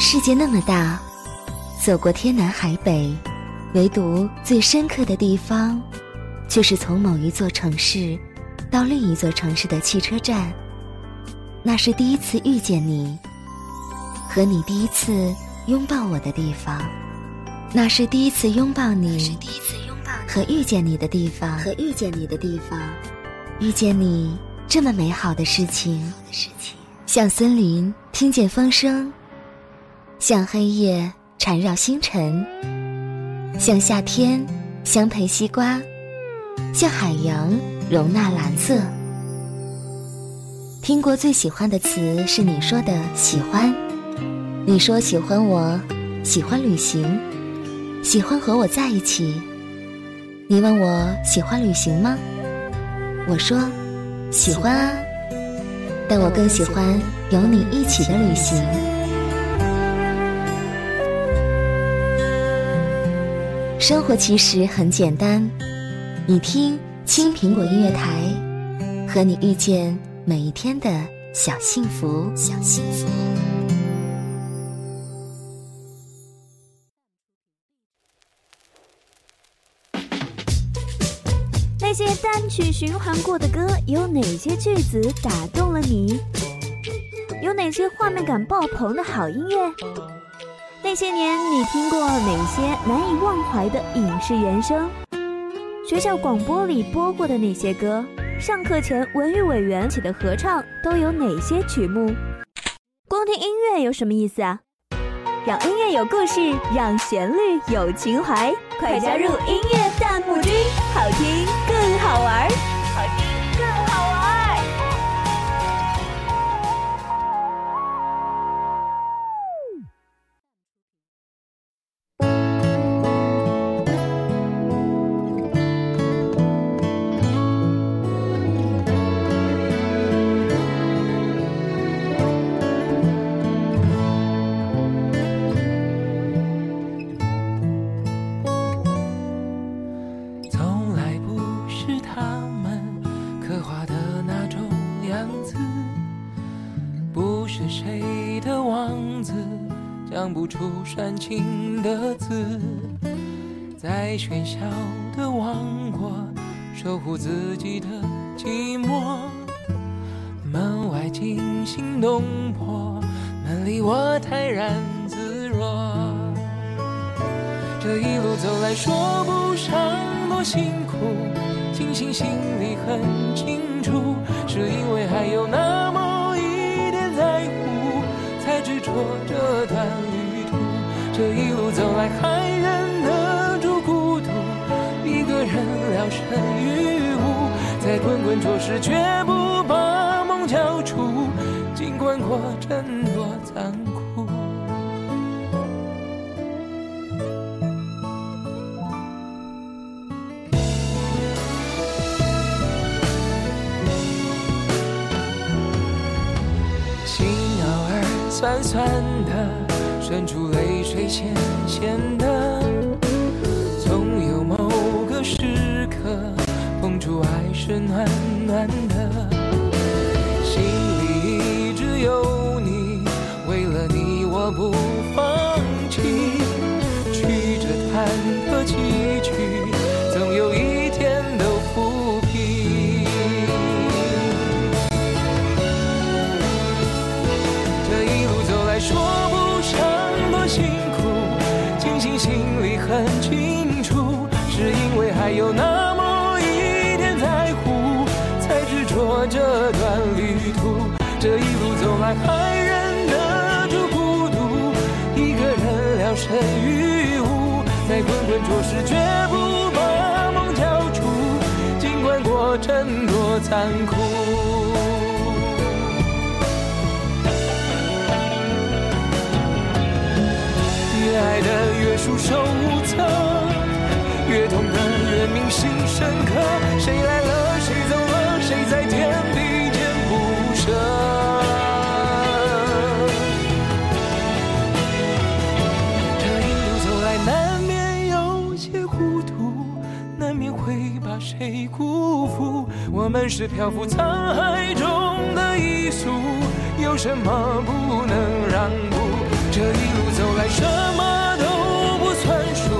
世界那么大，走过天南海北，唯独最深刻的地方，却是从某一座城市到另一座城市的汽车站。那是第一次遇见你，和你第一次拥抱我的地方。那是第一次拥抱你，和遇见你的地方，和遇见你的地方，遇见你这么美好的事情，像森林听见风声。像黑夜缠绕星辰，像夏天相陪西瓜，像海洋容纳蓝色。听过最喜欢的词是你说的喜欢，你说喜欢我，喜欢旅行，喜欢和我在一起。你问我喜欢旅行吗？我说喜欢啊，但我更喜欢有你一起的旅行。生活其实很简单，你听青苹果音乐台，和你遇见每一天的小幸福。小幸福。那些单曲循环过的歌，有哪些句子打动了你？有哪些画面感爆棚的好音乐？那些年，你听过哪些难以忘怀的影视原声？学校广播里播过的那些歌，上课前文娱委员起的合唱都有哪些曲目？光听音乐有什么意思啊？让音乐有故事，让旋律有情怀，快加入音乐弹幕君，好听更好玩，煽情的字，在喧嚣的王国守护自己的寂寞。门外惊心动魄，门里我泰然自若。这一路走来，说不上多辛苦，庆幸心里很清楚，是因为还有那么一点在乎，才执着这段。这一路走来，还忍得住孤独，一个人聊胜于无，在滚滚浊世，绝不把梦交出，尽管过程多残酷。心偶尔酸酸的。渗出泪水，咸咸的。总有某个时刻，碰触爱是暖暖的。人聊胜于无，在滚滚浊世，绝不把梦交出，尽管过程多残酷。我们是漂浮沧海中的一粟，有什么不能让步？这一路走来，什么都不算数。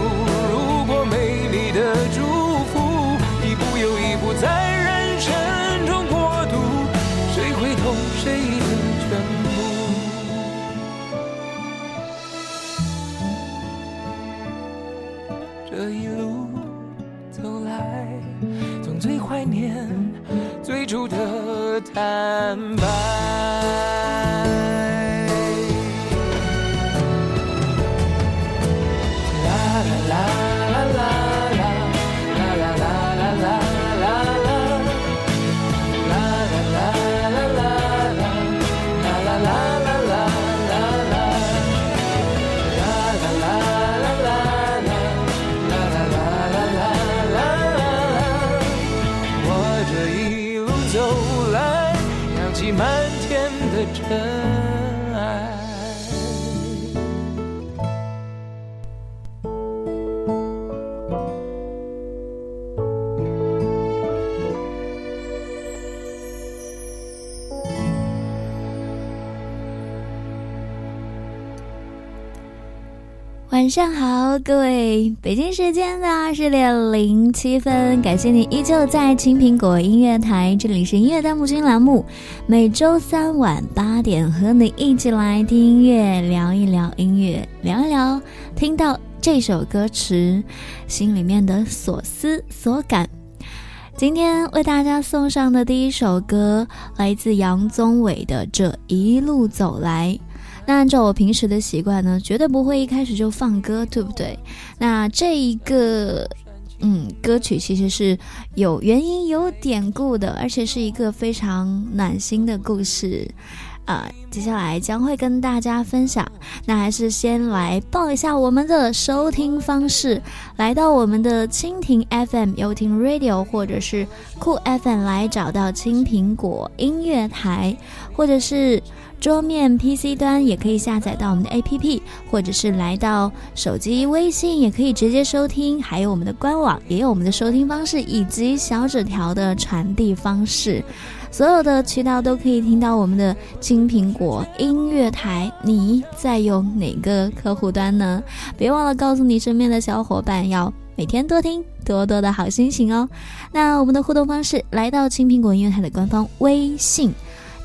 la la la. 晚上好，各位！北京时间的二十点零七分，感谢你依旧在青苹果音乐台，这里是音乐弹幕君栏目，每周三晚八点和你一起来听音乐，聊一聊音乐，聊一聊听到这首歌词心里面的所思所感。今天为大家送上的第一首歌来自杨宗纬的《这一路走来》。那按照我平时的习惯呢，绝对不会一开始就放歌，对不对？那这一个，嗯，歌曲其实是有原因、有典故的，而且是一个非常暖心的故事，啊，接下来将会跟大家分享。那还是先来报一下我们的收听方式，来到我们的蜻蜓 FM、优听 Radio 或者是酷 FM 来找到青苹果音乐台，或者是。桌面 PC 端也可以下载到我们的 APP，或者是来到手机微信也可以直接收听，还有我们的官网也有我们的收听方式以及小纸条的传递方式，所有的渠道都可以听到我们的金苹果音乐台。你在用哪个客户端呢？别忘了告诉你身边的小伙伴，要每天多听，多多的好心情哦。那我们的互动方式，来到青苹果音乐台的官方微信。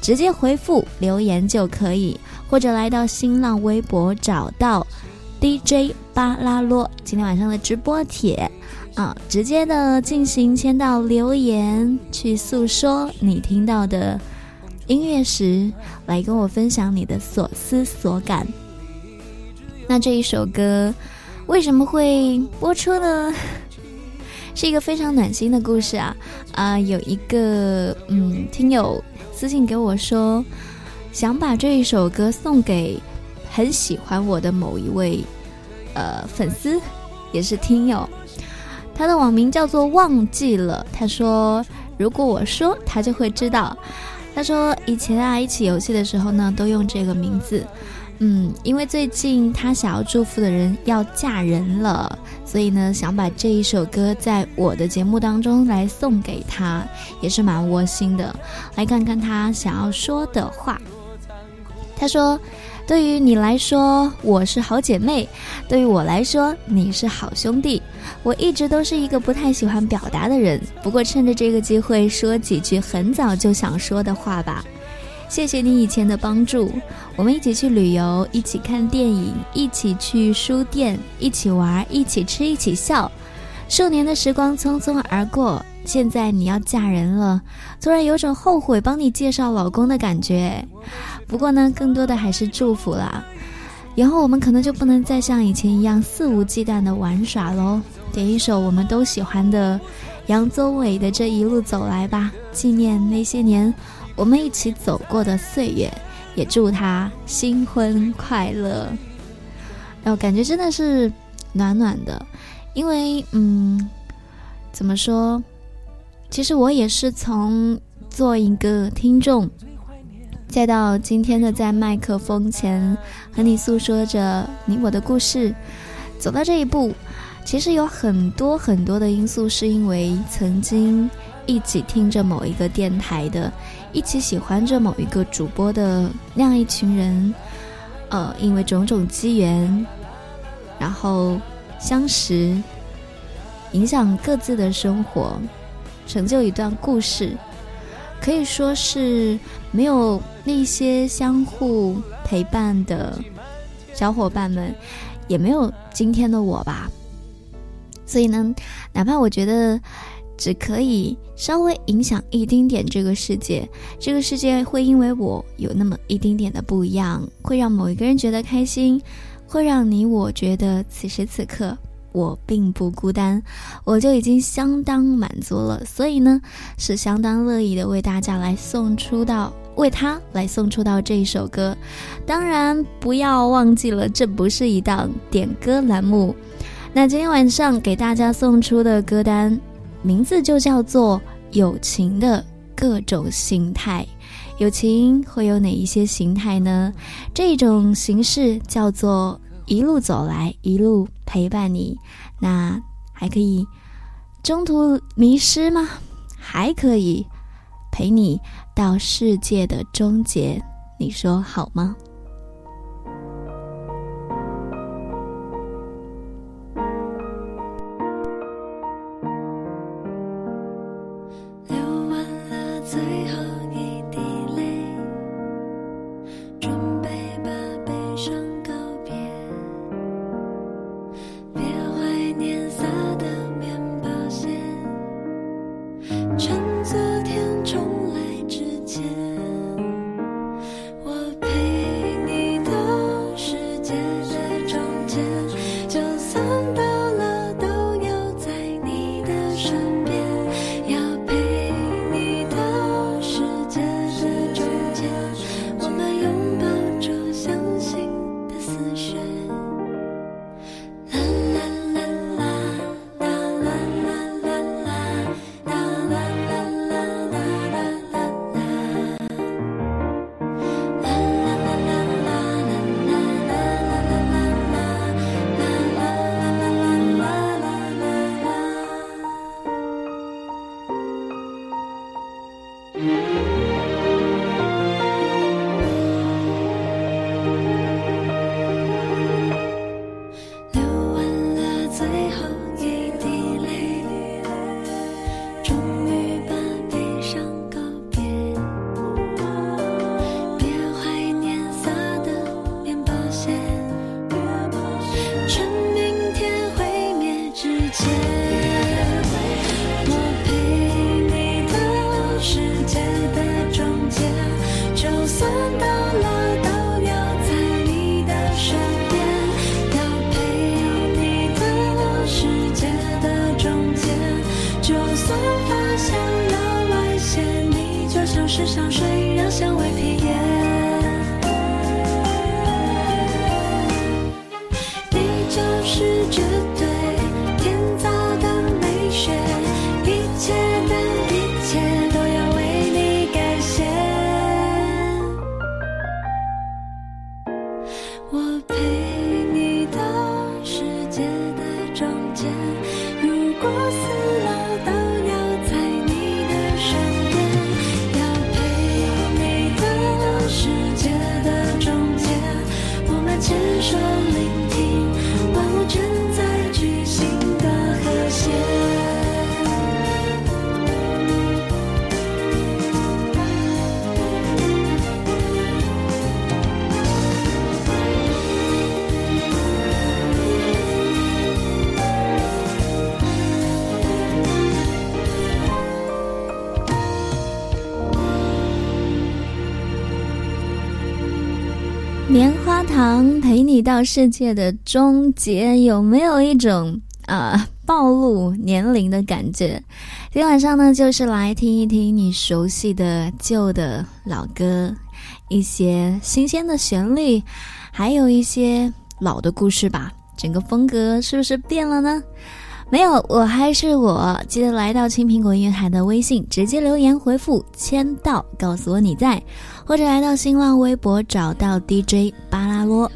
直接回复留言就可以，或者来到新浪微博找到 DJ 巴拉罗今天晚上的直播帖啊，直接的进行签到留言，去诉说你听到的音乐时，来跟我分享你的所思所感。那这一首歌为什么会播出呢？是一个非常暖心的故事啊啊，有一个嗯听友。私信给我说，想把这一首歌送给很喜欢我的某一位呃粉丝，也是听友。他的网名叫做忘记了。他说，如果我说，他就会知道。他说，以前啊一起游戏的时候呢，都用这个名字。嗯，因为最近他想要祝福的人要嫁人了，所以呢，想把这一首歌在我的节目当中来送给他，也是蛮窝心的。来看看他想要说的话。他说：“对于你来说，我是好姐妹；对于我来说，你是好兄弟。我一直都是一个不太喜欢表达的人，不过趁着这个机会，说几句很早就想说的话吧。”谢谢你以前的帮助，我们一起去旅游，一起看电影，一起去书店，一起玩，一起吃，一起笑。数年的时光匆匆而过，现在你要嫁人了，突然有种后悔帮你介绍老公的感觉。不过呢，更多的还是祝福啦。以后我们可能就不能再像以前一样肆无忌惮的玩耍喽。点一首我们都喜欢的杨宗纬的《这一路走来》吧，纪念那些年。我们一起走过的岁月，也祝他新婚快乐。然后感觉真的是暖暖的，因为嗯，怎么说？其实我也是从做一个听众，再到今天的在麦克风前和你诉说着你我的故事，走到这一步，其实有很多很多的因素，是因为曾经一起听着某一个电台的。一起喜欢着某一个主播的那样一群人，呃，因为种种机缘，然后相识，影响各自的生活，成就一段故事，可以说是没有那些相互陪伴的小伙伴们，也没有今天的我吧。所以呢，哪怕我觉得。只可以稍微影响一丁点这个世界，这个世界会因为我有那么一丁点的不一样，会让某一个人觉得开心，会让你我觉得此时此刻我并不孤单，我就已经相当满足了。所以呢，是相当乐意的为大家来送出到为他来送出到这一首歌。当然不要忘记了，这不是一档点歌栏目。那今天晚上给大家送出的歌单。名字就叫做友情的各种形态，友情会有哪一些形态呢？这种形式叫做一路走来，一路陪伴你。那还可以中途迷失吗？还可以陪你到世界的终结，你说好吗？是香水让香味飘延你就是绝对世界的终结，有没有一种啊暴露年龄的感觉？今天晚上呢，就是来听一听你熟悉的旧的老歌，一些新鲜的旋律，还有一些老的故事吧。整个风格是不是变了呢？没有，我还是我。记得来到青苹果音乐台的微信，直接留言回复“签到”，告诉我你在，或者来到新浪微博找到 DJ 巴拉罗。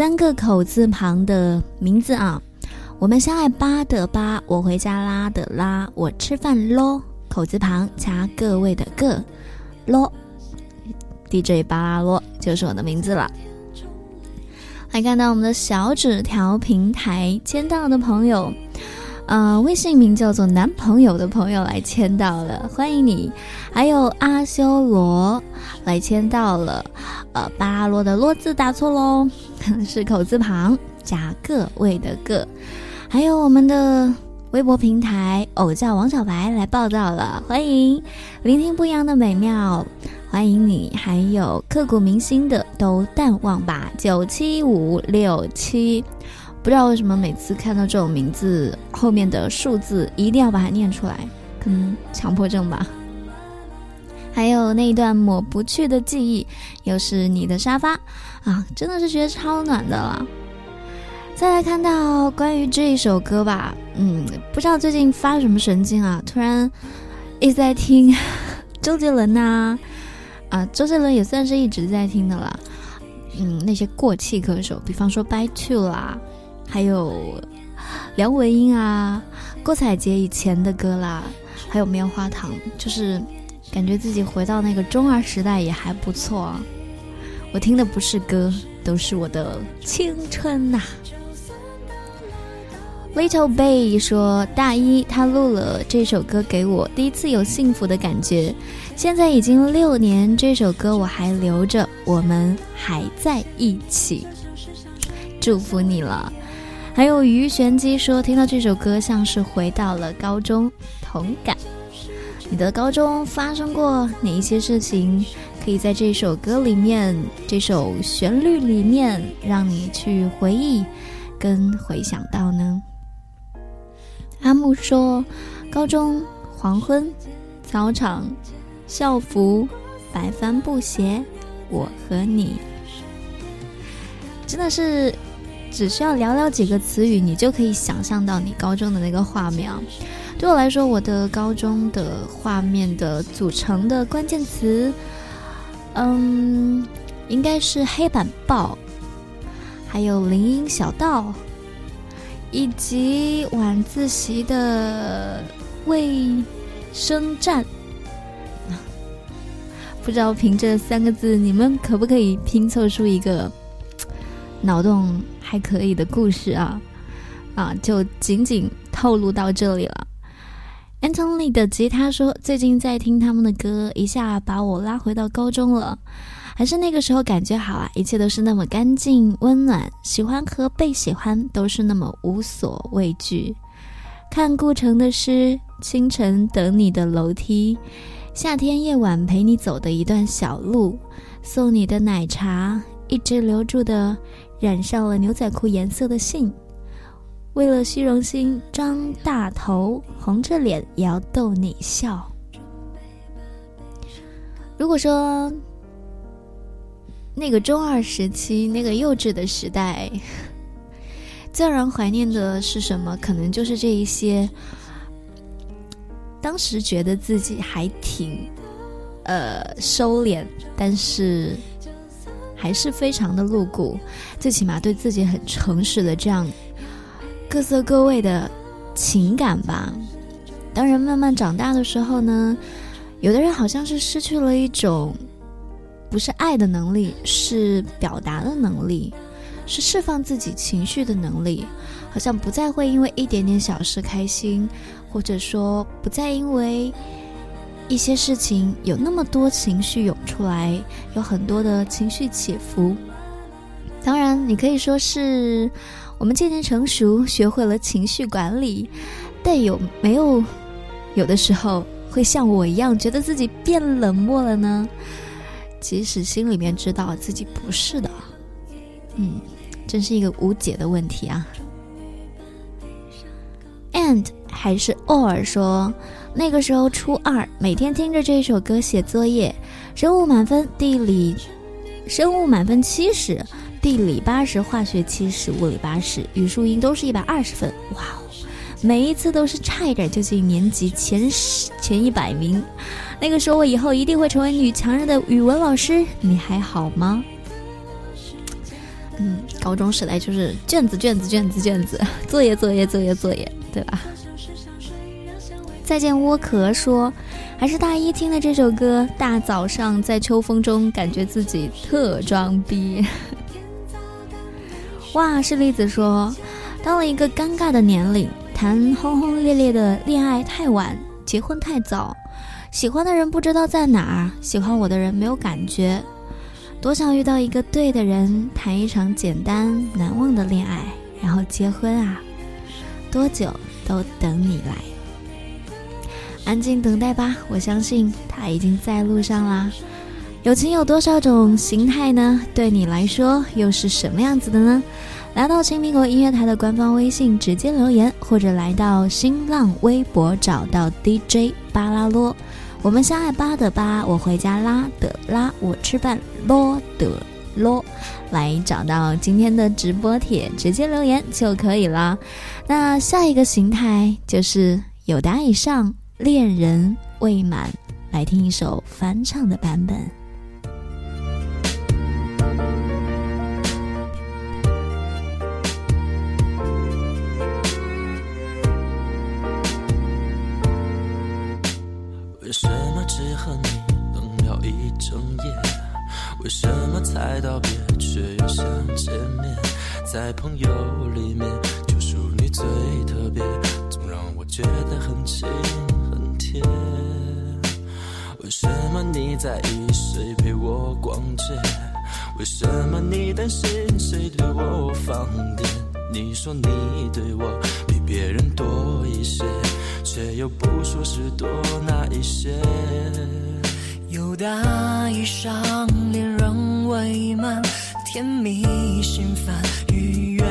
三个口字旁的名字啊，我们相爱八的八，我回家拉的拉，我吃饭咯。口字旁加各位的个咯，DJ 巴拉罗就是我的名字了。来看到我们的小纸条平台签到的朋友，呃，微信名叫做男朋友的朋友来签到了，欢迎你。还有阿修罗来签到了，呃，巴罗的罗字打错喽，是口字旁加各位的各。还有我们的微博平台偶叫王小白来报道了，欢迎聆听不一样的美妙。欢迎你，还有刻骨铭心的都淡忘吧。九七五六七，不知道为什么每次看到这种名字后面的数字一定要把它念出来，可能强迫症吧。还有那一段抹不去的记忆，又是你的沙发啊，真的是觉得超暖的了。再来看到关于这一首歌吧，嗯，不知道最近发什么神经啊，突然一直在听 周杰伦呐。啊，周杰伦也算是一直在听的啦。嗯，那些过气歌手，比方说《By Two》啦，还有梁文音啊、郭采洁以前的歌啦，还有棉花糖，就是感觉自己回到那个中二时代也还不错。我听的不是歌，都是我的青春呐。Little Bay 说：“大一他录了这首歌给我，第一次有幸福的感觉。现在已经六年，这首歌我还留着，我们还在一起，祝福你了。”还有于玄机说：“听到这首歌像是回到了高中，同感。你的高中发生过哪一些事情？可以在这首歌里面，这首旋律里面，让你去回忆跟回想到呢？”阿木说：“高中黄昏，操场，校服，白帆布鞋，我和你，真的是只需要寥寥几个词语，你就可以想象到你高中的那个画面。对我来说，我的高中的画面的组成的关键词，嗯，应该是黑板报，还有林荫小道。”以及晚自习的卫生站，不知道凭这三个字，你们可不可以拼凑出一个脑洞还可以的故事啊？啊，就仅仅透露到这里了。Antony 的吉他说：“最近在听他们的歌，一下把我拉回到高中了。”还是那个时候感觉好啊，一切都是那么干净温暖，喜欢和被喜欢都是那么无所畏惧。看顾城的诗，清晨等你的楼梯，夏天夜晚陪你走的一段小路，送你的奶茶，一直留住的染上了牛仔裤颜色的信，为了虚荣心张大头，红着脸也要逗你笑。如果说。那个中二时期，那个幼稚的时代，最让人怀念的是什么？可能就是这一些。当时觉得自己还挺，呃，收敛，但是还是非常的露骨，最起码对自己很诚实的这样各色各味的情感吧。当人慢慢长大的时候呢，有的人好像是失去了一种。不是爱的能力，是表达的能力，是释放自己情绪的能力。好像不再会因为一点点小事开心，或者说不再因为一些事情有那么多情绪涌出来，有很多的情绪起伏。当然，你可以说是我们渐渐成熟，学会了情绪管理，但有没有有的时候会像我一样，觉得自己变冷漠了呢？即使心里面知道自己不是的，嗯，真是一个无解的问题啊。And 还是偶尔说，那个时候初二，每天听着这首歌写作业，生物满分，地理生物满分七十，地理八十，化学七十，物理八十，语数英都是一百二十分，哇哦，每一次都是差一点就进年级前十前一百名。那个时候，我以后一定会成为女强人的语文老师。你还好吗？嗯，高中时代就是卷子、卷子、卷子、卷子，作业、作业、作业、作业，对吧？再见，窝壳说，还是大一听的这首歌。大早上在秋风中，感觉自己特装逼。哇，是栗子说，到了一个尴尬的年龄，谈轰轰烈烈的恋爱太晚，结婚太早，喜欢的人不知道在哪儿，喜欢我的人没有感觉，多想遇到一个对的人，谈一场简单难忘的恋爱，然后结婚啊！多久都等你来，安静等待吧，我相信他已经在路上啦。友情有多少种形态呢？对你来说又是什么样子的呢？来到青苹果音乐台的官方微信直接留言，或者来到新浪微博找到 DJ 巴拉罗。我们相爱巴的巴，我回家拉的拉，我吃饭啰的啰，来找到今天的直播帖，直接留言就可以了。那下一个形态就是有答以上，恋人未满，来听一首翻唱的版本。什么才道别却又想见面？在朋友里面，就属你最特别，总让我觉得很亲很甜。为什么你在意谁陪我逛街？为什么你担心谁对我放电？你说你对我比别人多一些。却又不说是多哪一些，有大衣裳，恋人未满，甜蜜心烦，愉悦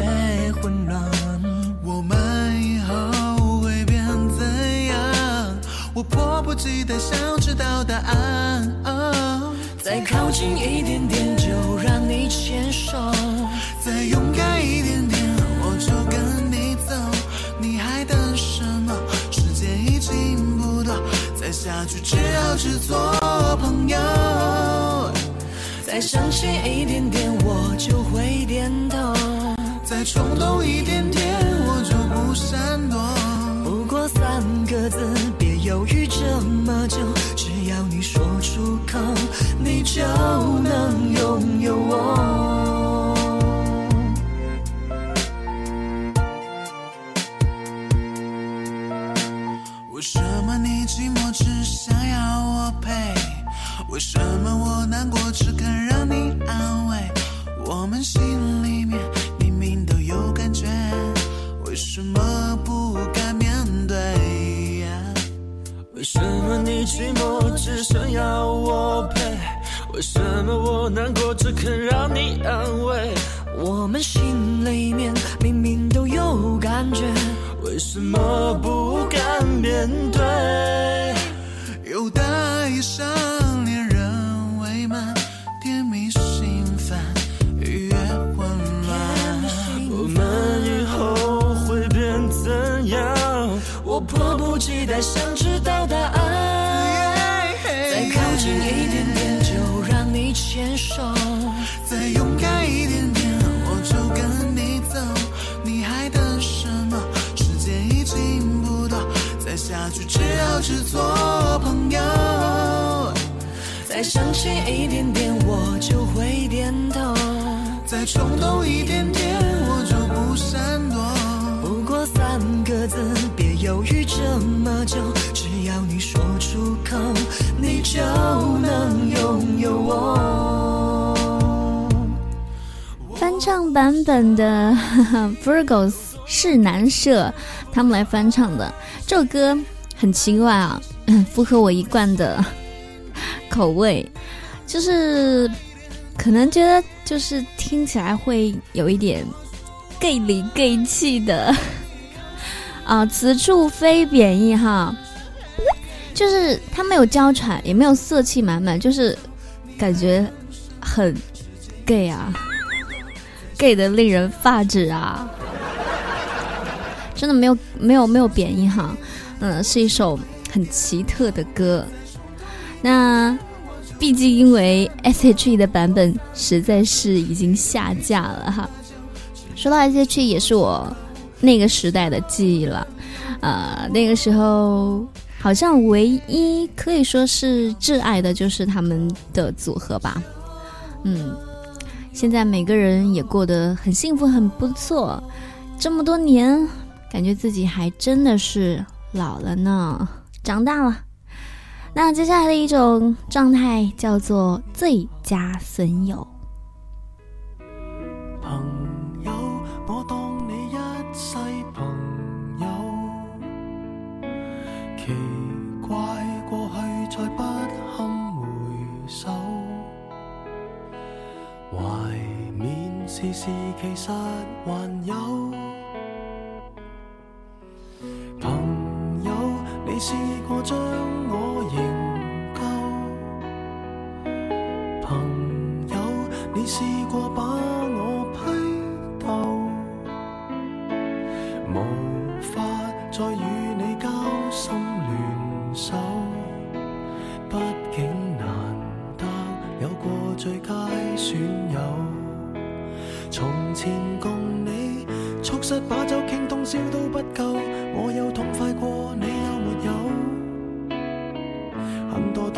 混乱。我们以后会变怎样？我迫不及待想知道答案。哦再靠近一点点，就让你牵手；再勇敢一点再下去只好只做朋友，再相信一点点我就会点头，再冲动一点点我就不闪躲。不过三个字，别犹豫这么久，只要你说出口，你就能拥有我。社。他们来翻唱的这首歌很奇怪啊，符合我一贯的口味，就是可能觉得就是听起来会有一点 gay 里 gay 气的 啊，此处非贬义哈，就是他没有娇喘，也没有色气满满，就是感觉很 gay 啊，gay 的令人发指啊。真的没有没有没有贬义哈，嗯，是一首很奇特的歌。那毕竟因为 S.H.E 的版本实在是已经下架了哈。说到 S.H.E 也是我那个时代的记忆了，呃，那个时候好像唯一可以说是挚爱的就是他们的组合吧，嗯，现在每个人也过得很幸福，很不错。这么多年，感觉自己还真的是老了呢。长大了。那接下来的一种状态叫做最佳损友。朋友我当你一世朋友奇怪过去再不堪回首。外面细细其实还有。你试过将我营救？朋友，你试过把我批斗？无法再与你交心联手，毕竟难得有过最佳损友。从前共你促膝把酒倾通宵都不够，我有痛快过，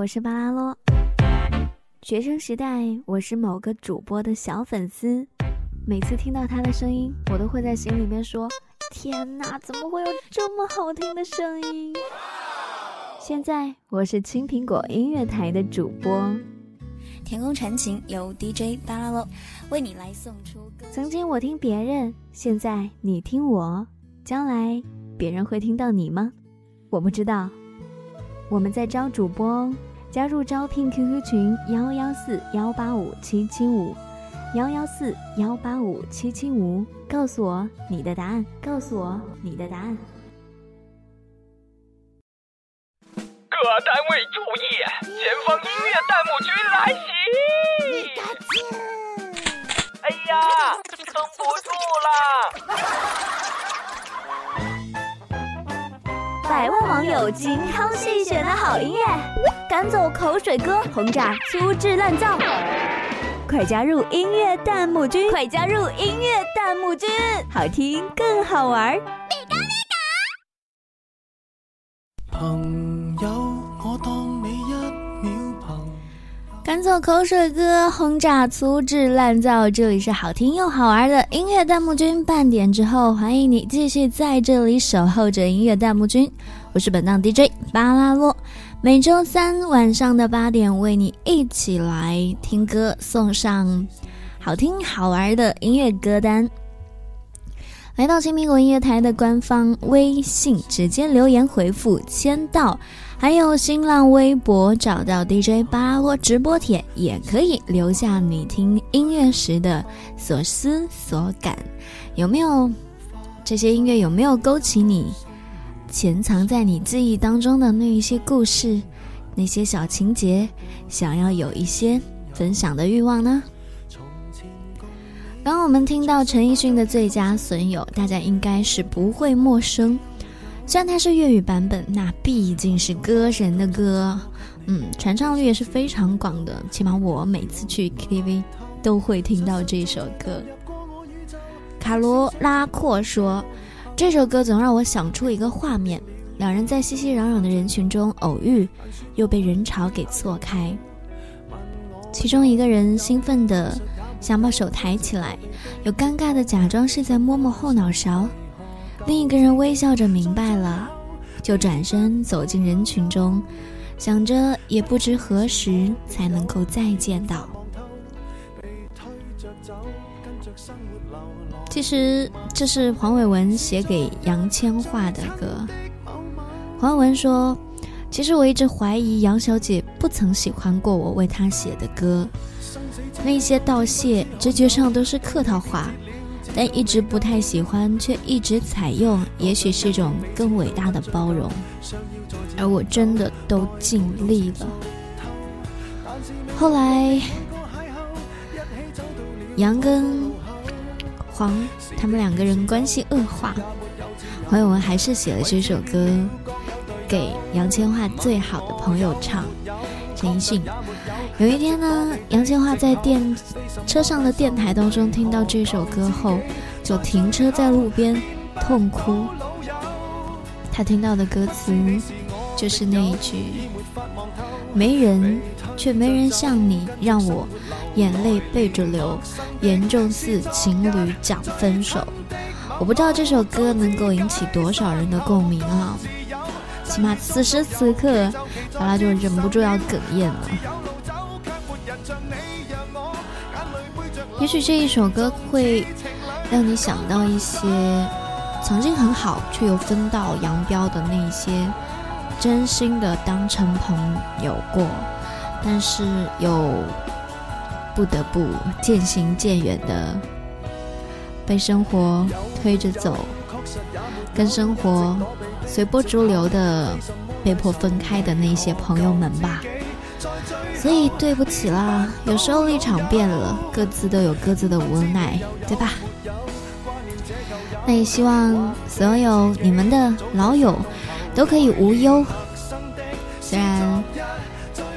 我是巴拉洛。学生时代，我是某个主播的小粉丝，每次听到他的声音，我都会在心里面说：“天哪，怎么会有这么好听的声音？”现在我是青苹果音乐台的主播，天空传情由 DJ 巴拉洛为你来送出。曾经我听别人，现在你听我，将来别人会听到你吗？我不知道。我们在招主播。加入招聘 QQ 群幺幺四幺八五七七五，幺幺四幺八五七七五，告诉我你的答案，告诉我你的答案。各单位注意，前方音乐弹幕君来袭！哎呀，撑不住了！百万网友精挑细选的好音乐，赶走口水歌，轰炸粗制滥造。快加入音乐弹幕君！快加入音乐弹幕君！好听更好玩。朋友，我当。赶走口水歌，轰炸粗制滥造。这里是好听又好玩的音乐弹幕君。半点之后，欢迎你继续在这里守候着音乐弹幕君。我是本档 DJ 巴拉洛。每周三晚上的八点，为你一起来听歌，送上好听好玩的音乐歌单。来到新苹果音乐台的官方微信，直接留言回复“签到”，还有新浪微博找到 DJ 巴拉洛直播帖，也可以留下你听音乐时的所思所感。有没有这些音乐？有没有勾起你？潜藏在你记忆当中的那一些故事，那些小情节，想要有一些分享的欲望呢？当我们听到陈奕迅的《最佳损友》，大家应该是不会陌生。虽然它是粤语版本，那毕竟是歌神的歌，嗯，传唱率也是非常广的。起码我每次去 KTV 都会听到这首歌。卡罗拉阔说。这首歌总让我想出一个画面：两人在熙熙攘攘的人群中偶遇，又被人潮给错开。其中一个人兴奋地想把手抬起来，又尴尬地假装是在摸摸后脑勺；另一个人微笑着明白了，就转身走进人群中，想着也不知何时才能够再见到。其实这是黄伟文写给杨千嬅的歌。黄伟文说：“其实我一直怀疑杨小姐不曾喜欢过我为她写的歌，那些道谢直觉上都是客套话，但一直不太喜欢，却一直采用，也许是一种更伟大的包容。而我真的都尽力了。后来，杨跟……”黄，他们两个人关系恶化，黄伟文还是写了这首歌给杨千嬅最好的朋友唱。灵性，有一天呢，杨千嬅在电车上的电台当中听到这首歌后，就停车在路边痛哭。他听到的歌词就是那一句：“没人，却没人像你让我。”眼泪背着流，严重似情侣讲分手。我不知道这首歌能够引起多少人的共鸣啊！起码此时此刻，巴拉就忍不住要哽咽了。也许这一首歌会让你想到一些曾经很好却又分道扬镳的那些真心的当成朋友过，但是又。不得不渐行渐远的被生活推着走，跟生活随波逐流的被迫分开的那些朋友们吧。所以对不起啦，有时候立场变了，各自都有各自的无奈，对吧？那也希望所有你们的老友都可以无忧，虽然。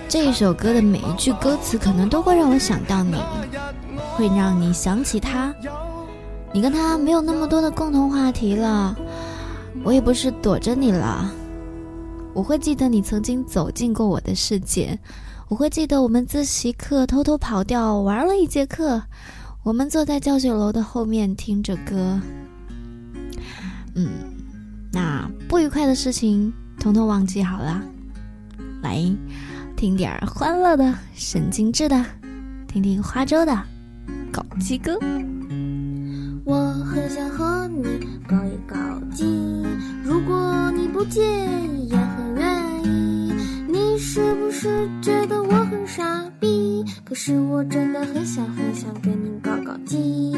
这一首歌的每一句歌词，可能都会让我想到你，会让你想起他。你跟他没有那么多的共同话题了，我也不是躲着你了。我会记得你曾经走进过我的世界，我会记得我们自习课偷偷跑掉玩了一节课，我们坐在教学楼的后面听着歌。嗯，那不愉快的事情统统忘记好了，来。听点欢乐的、神经质的，听听花粥的搞基歌。我很想和你搞一搞基，不见，也很愿意。你是不是觉得我很傻逼？可是我真的很想很想跟你搞搞基。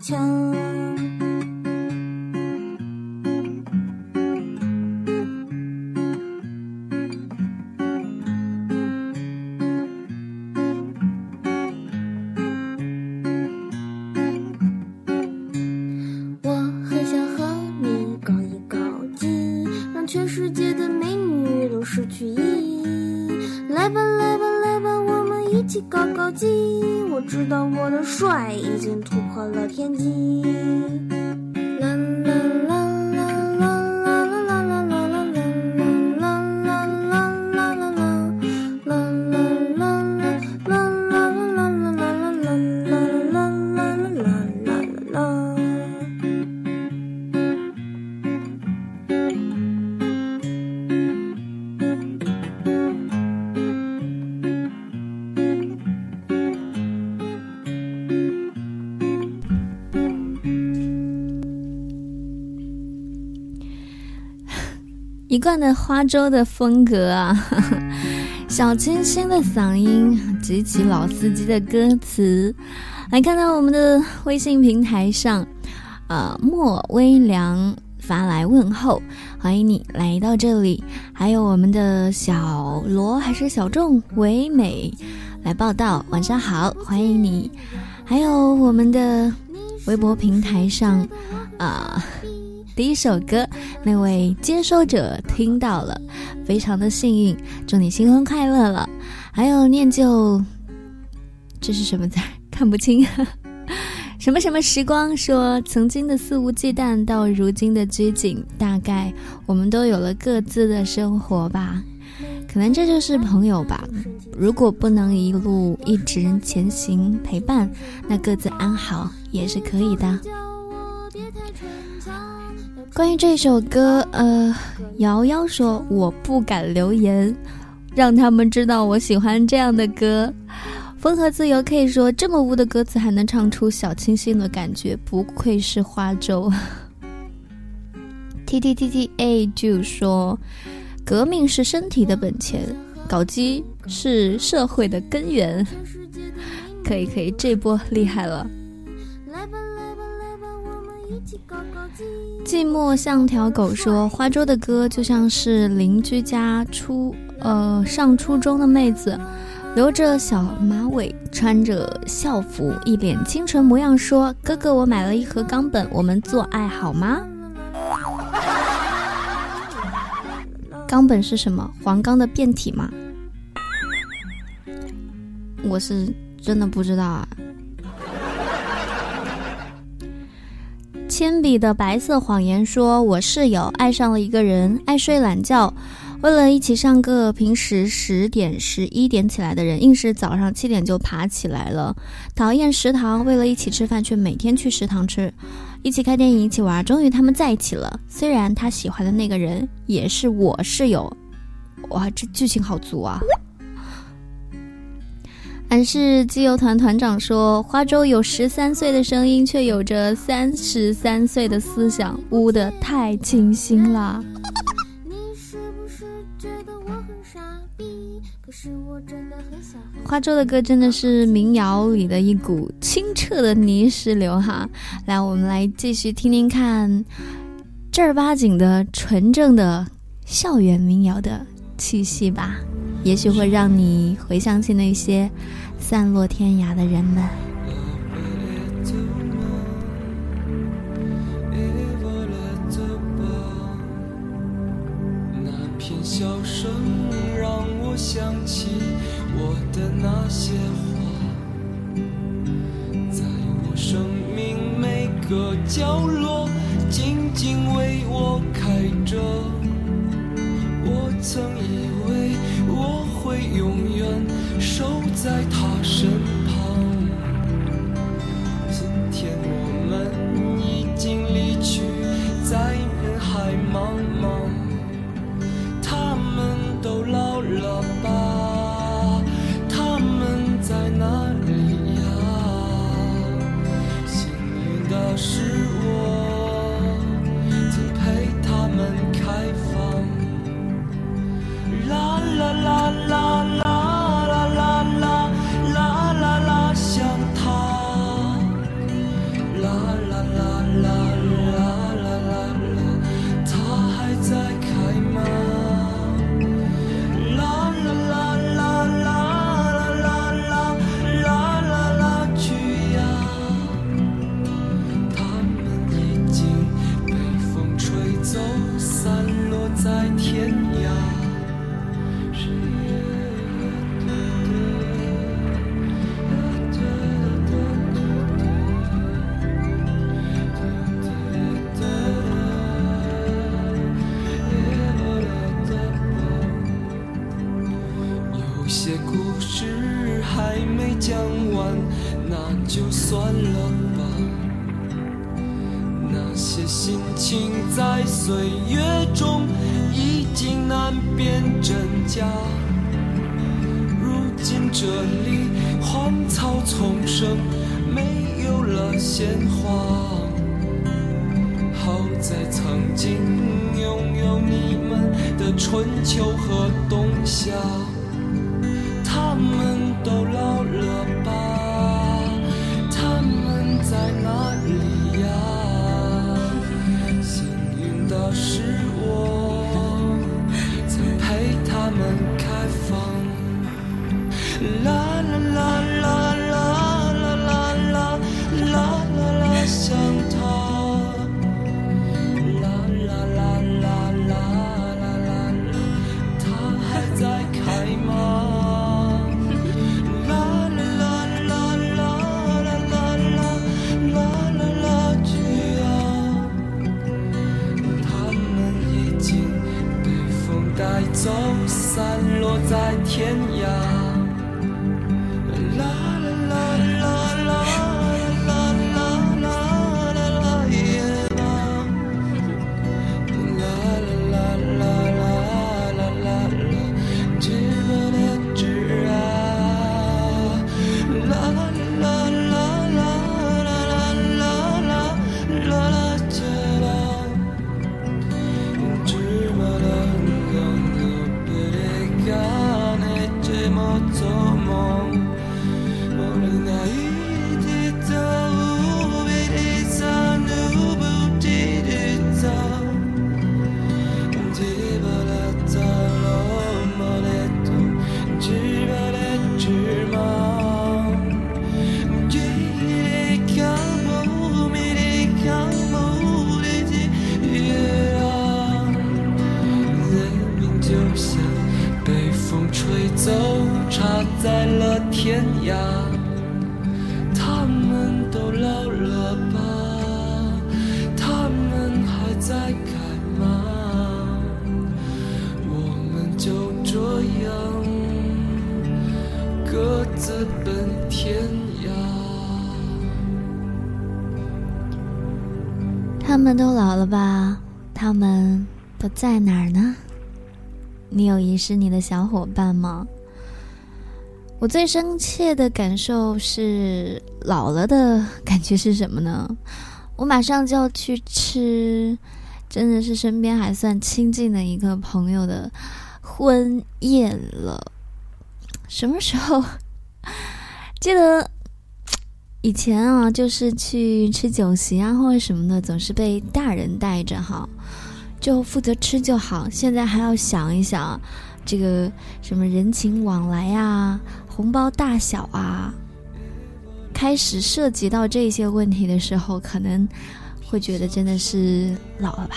天一贯的花粥的风格啊，小清新的嗓音，极其老司机的歌词。来看到我们的微信平台上，呃，莫微凉发来问候，欢迎你来到这里。还有我们的小罗还是小众唯美来报道，晚上好，欢迎你。还有我们的微博平台上，啊。第一首歌，那位接收者听到了，非常的幸运，祝你新婚快乐了。还有念旧，这是什么字？看不清。什么什么时光说，曾经的肆无忌惮到如今的拘谨，大概我们都有了各自的生活吧。可能这就是朋友吧。如果不能一路一直前行陪伴，那各自安好也是可以的。关于这首歌，呃，瑶瑶说我不敢留言，让他们知道我喜欢这样的歌。风和自由可以说这么污的歌词还能唱出小清新的感觉，不愧是花粥。T T T T A 就说，革命是身体的本钱，搞基是社会的根源。可以可以，这波厉害了。寂寞像条狗说：“花粥的歌就像是邻居家初呃上初中的妹子，留着小马尾，穿着校服，一脸清纯模样，说：‘哥哥，我买了一盒冈本，我们做爱好吗？’冈本是什么？黄冈的变体吗？我是真的不知道啊。”铅笔的白色谎言说：“我室友爱上了一个人，爱睡懒觉，为了一起上课，平时十点、十一点起来的人，硬是早上七点就爬起来了。讨厌食堂，为了一起吃饭，却每天去食堂吃。一起看电影，一起玩，终于他们在一起了。虽然他喜欢的那个人也是我室友，哇，这剧情好足啊！”俺是机油团团长说，花粥有十三岁的声音，却有着三十三岁的思想，污的太清新了。花粥的歌真的是民谣里的一股清澈的泥石流哈！来，我们来继续听听看正儿八经的、纯正的校园民谣的气息吧。也许会让你回想起那些散落天涯的人们。那片笑声让我想起我的那些话，在我生命每个角落在们都老了吧？他们都在哪儿呢？你有遗失你的小伙伴吗？我最深切的感受是老了的感觉是什么呢？我马上就要去吃，真的是身边还算亲近的一个朋友的婚宴了。什么时候？记得以前啊，就是去吃酒席啊或者什么的，总是被大人带着哈。就负责吃就好，现在还要想一想，这个什么人情往来啊、红包大小啊，开始涉及到这些问题的时候，可能会觉得真的是老了吧。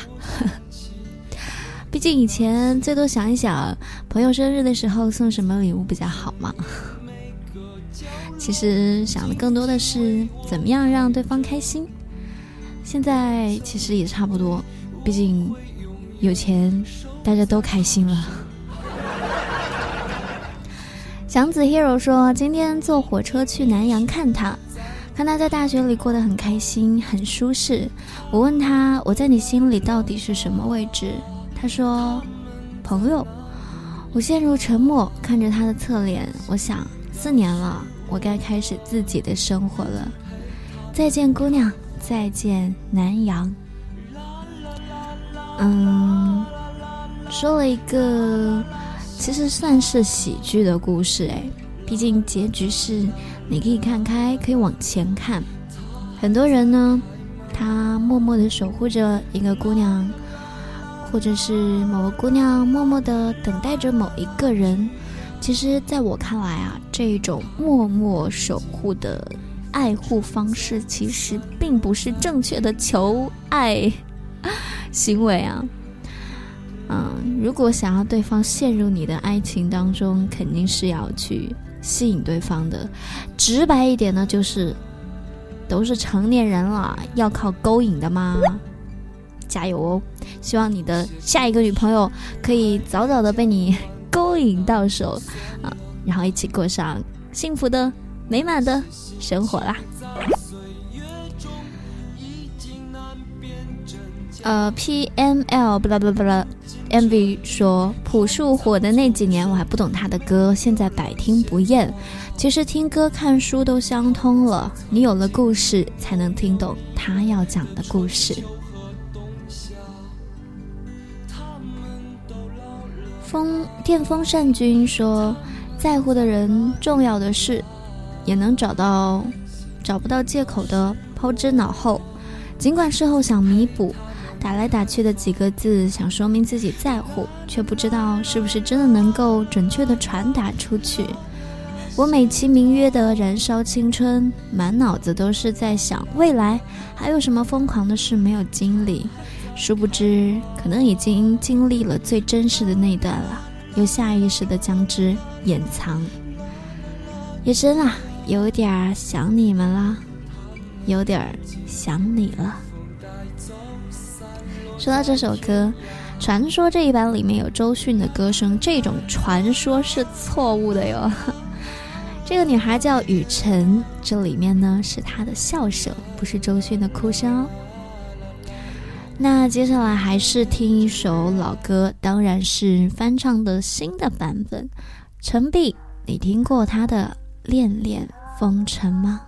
毕竟以前最多想一想，朋友生日的时候送什么礼物比较好嘛。其实想的更多的是怎么样让对方开心。现在其实也差不多，毕竟。有钱，大家都开心了。祥子 hero 说，今天坐火车去南阳看他，看他在大学里过得很开心，很舒适。我问他，我在你心里到底是什么位置？他说，朋友。我陷入沉默，看着他的侧脸，我想，四年了，我该开始自己的生活了。再见，姑娘，再见，南阳。嗯，说了一个其实算是喜剧的故事哎，毕竟结局是你可以看开，可以往前看。很多人呢，他默默的守护着一个姑娘，或者是某个姑娘默默的等待着某一个人。其实，在我看来啊，这种默默守护的爱护方式，其实并不是正确的求爱。行为啊，嗯，如果想要对方陷入你的爱情当中，肯定是要去吸引对方的。直白一点呢，就是都是成年人了，要靠勾引的吗？加油哦！希望你的下一个女朋友可以早早的被你勾引到手啊，然后一起过上幸福的、美满的生活啦。呃，P M L 不啦不啦不啦，M V 说朴树火的那几年我还不懂他的歌，现在百听不厌。其实听歌看书都相通了，你有了故事，才能听懂他要讲的故事。风电风扇君说，在乎的人，重要的事，也能找到找不到借口的抛之脑后，尽管事后想弥补。打来打去的几个字，想说明自己在乎，却不知道是不是真的能够准确的传达出去。我美其名曰的燃烧青春，满脑子都是在想未来还有什么疯狂的事没有经历，殊不知可能已经经历了最真实的那段了，又下意识的将之掩藏。也真啊，有点想你们了，有点想你了。说到这首歌，《传说》这一版里面有周迅的歌声，这种传说是错误的哟。这个女孩叫雨辰，这里面呢是她的笑声，不是周迅的哭声哦。那接下来还是听一首老歌，当然是翻唱的新的版本。陈碧，你听过他的《恋恋风尘》吗？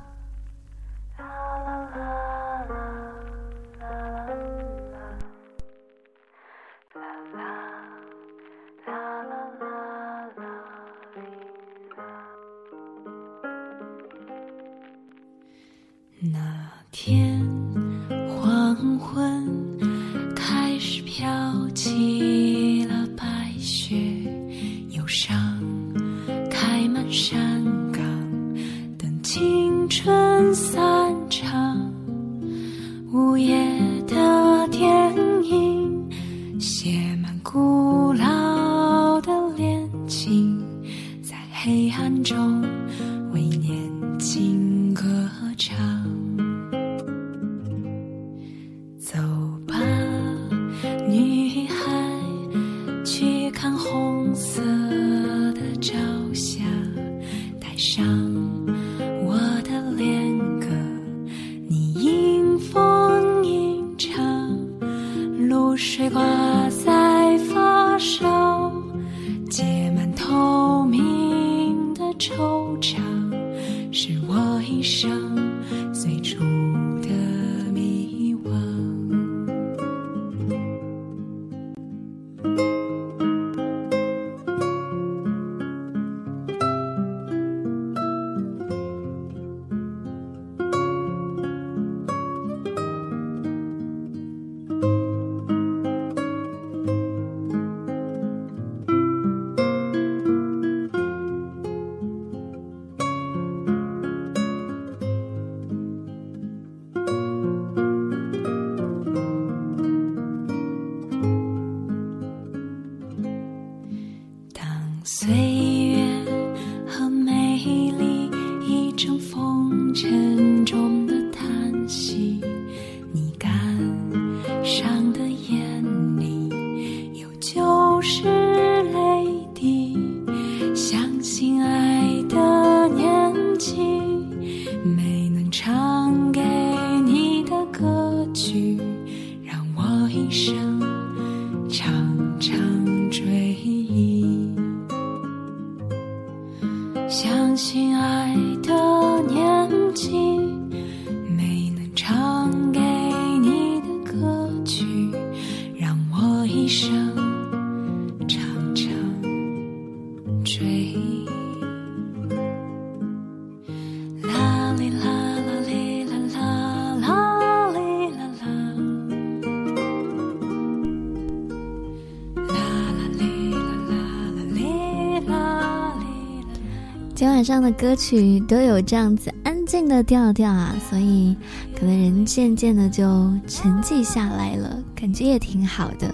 上的歌曲都有这样子安静的调调啊，所以可能人渐渐的就沉寂下来了，感觉也挺好的。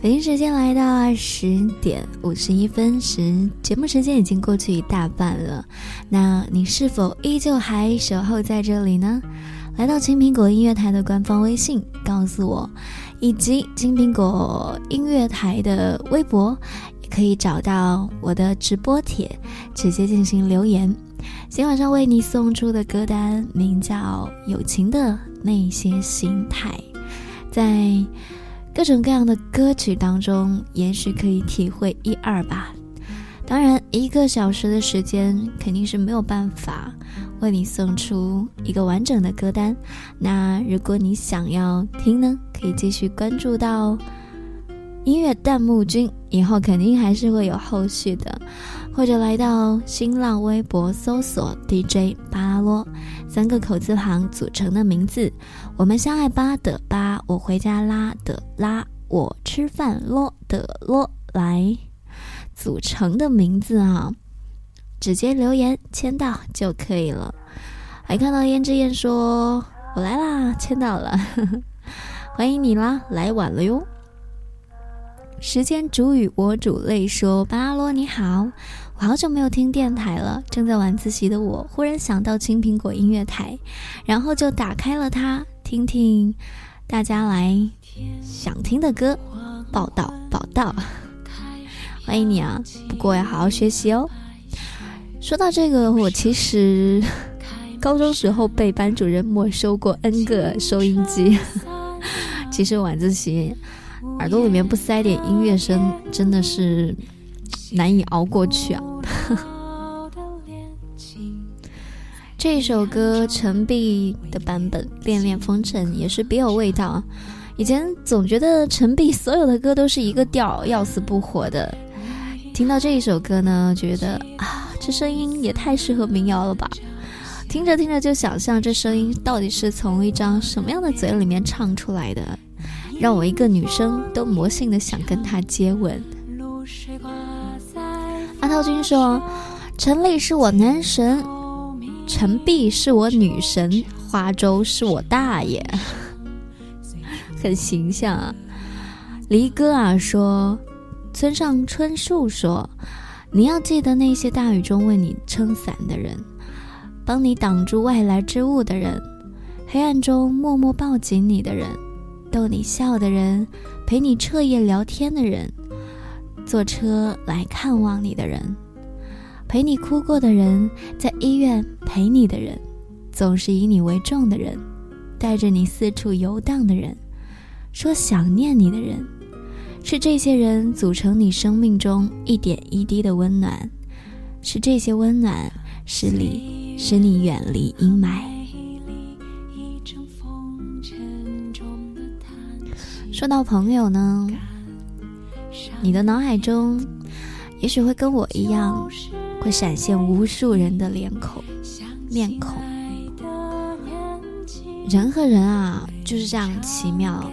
北京时间来到二十点五十一分时，节目时间已经过去一大半了。那你是否依旧还守候在这里呢？来到青苹果音乐台的官方微信，告诉我，以及青苹果音乐台的微博，可以找到我的直播帖，直接进行留言。今晚上为你送出的歌单名叫《友情的那些心态》，在。各种各样的歌曲当中，也许可以体会一二吧。当然，一个小时的时间肯定是没有办法为你送出一个完整的歌单。那如果你想要听呢，可以继续关注到音乐弹幕君，以后肯定还是会有后续的。或者来到新浪微博搜索 DJ 巴拉罗，三个口字旁组成的名字。我们相爱吧的吧，我回家拉的拉，我吃饭咯的咯，来组成的名字啊，直接留言签到就可以了。还看到胭脂燕说：“我来啦，签到了，欢迎你啦，来晚了哟。”时间煮雨，我煮泪说：“巴拉罗你好。”我好久没有听电台了，正在晚自习的我忽然想到青苹果音乐台，然后就打开了它，听听大家来想听的歌。报道报道，欢迎你啊！不过要好好学习哦。说到这个，我其实 高中时候被班主任没收过 N 个收音机。其实晚自习耳朵里面不塞点音乐声，真的是。难以熬过去啊！这首歌陈碧的版本《恋恋风尘》也是别有味道。以前总觉得陈碧所有的歌都是一个调，要死不活的。听到这一首歌呢，觉得啊，这声音也太适合民谣了吧！听着听着就想象这声音到底是从一张什么样的嘴里面唱出来的，让我一个女生都魔性的想跟他接吻。阿涛君说：“陈丽是我男神，陈碧是我女神，花粥是我大爷，很形象啊。”离哥啊说：“村上春树说，你要记得那些大雨中为你撑伞的人，帮你挡住外来之物的人，黑暗中默默抱紧你的人，逗你笑的人，陪你彻夜聊天的人。”坐车来看望你的人，陪你哭过的人，在医院陪你的人，总是以你为重的人，带着你四处游荡的人，说想念你的人，是这些人组成你生命中一点一滴的温暖，是这些温暖使你使你远离阴霾。说到朋友呢？你的脑海中，也许会跟我一样，会闪现无数人的脸孔、面孔。人和人啊，就是这样奇妙，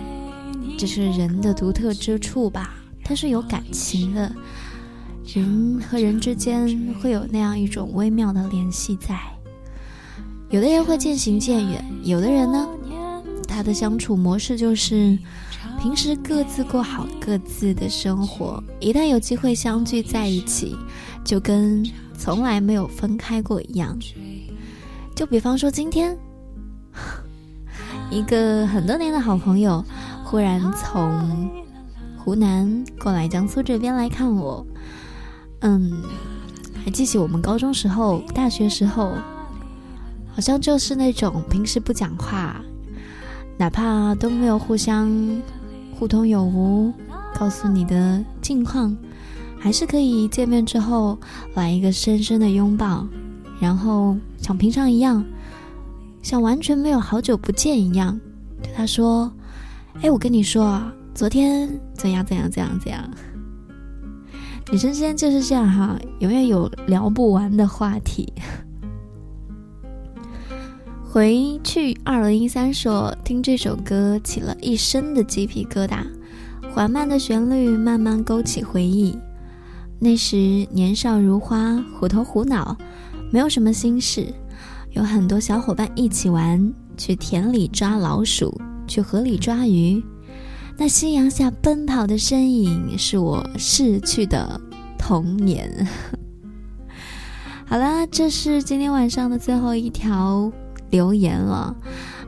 这是人的独特之处吧？它是有感情的，人和人之间会有那样一种微妙的联系在。有的人会渐行渐远，有的人呢，他的相处模式就是。平时各自过好各自的生活，一旦有机会相聚在一起，就跟从来没有分开过一样。就比方说今天，一个很多年的好朋友忽然从湖南过来江苏这边来看我，嗯，还记起我们高中时候、大学时候，好像就是那种平时不讲话，哪怕都没有互相。互通有无，告诉你的近况，还是可以见面之后来一个深深的拥抱，然后像平常一样，像完全没有好久不见一样，对他说：“哎，我跟你说啊，昨天怎样怎样怎样怎样。”女生之间就是这样哈，永远有聊不完的话题。回去二零一三说，听这首歌起了一身的鸡皮疙瘩，缓慢的旋律慢慢勾起回忆。那时年少如花，虎头虎脑，没有什么心事，有很多小伙伴一起玩，去田里抓老鼠，去河里抓鱼。那夕阳下奔跑的身影，是我逝去的童年。好啦，这是今天晚上的最后一条留言了。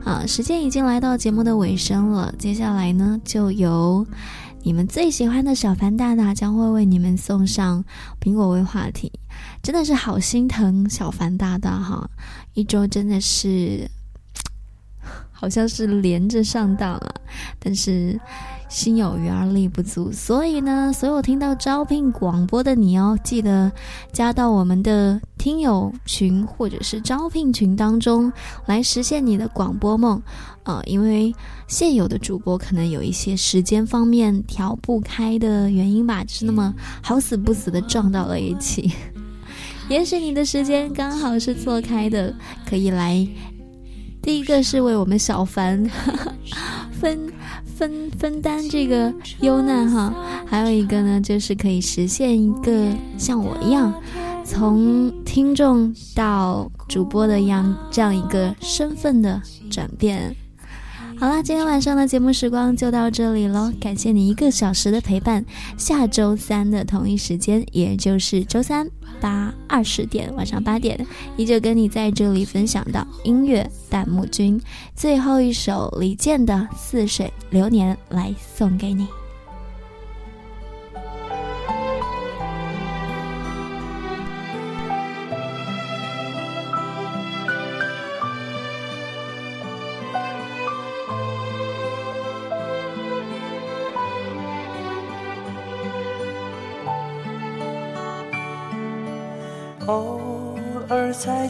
啊，时间已经来到节目的尾声了，接下来呢，就由你们最喜欢的小凡大大将会为你们送上苹果微话题。真的是好心疼小凡大大哈，一周真的是 好像是连着上当了，但是。心有余而力不足，所以呢，所有听到招聘广播的你哦，记得加到我们的听友群或者是招聘群当中来实现你的广播梦啊！因为现有的主播可能有一些时间方面调不开的原因吧，就是那么好死不死的撞到了一起。也许你的时间刚好是错开的，可以来。第一个是为我们小凡 分。分分担这个忧难哈，还有一个呢，就是可以实现一个像我一样，从听众到主播的样这样一个身份的转变。好啦，今天晚上的节目时光就到这里喽，感谢你一个小时的陪伴。下周三的同一时间，也就是周三八二十点，晚上八点，依旧跟你在这里分享到音乐弹幕君最后一首李健的《似水流年》来送给你。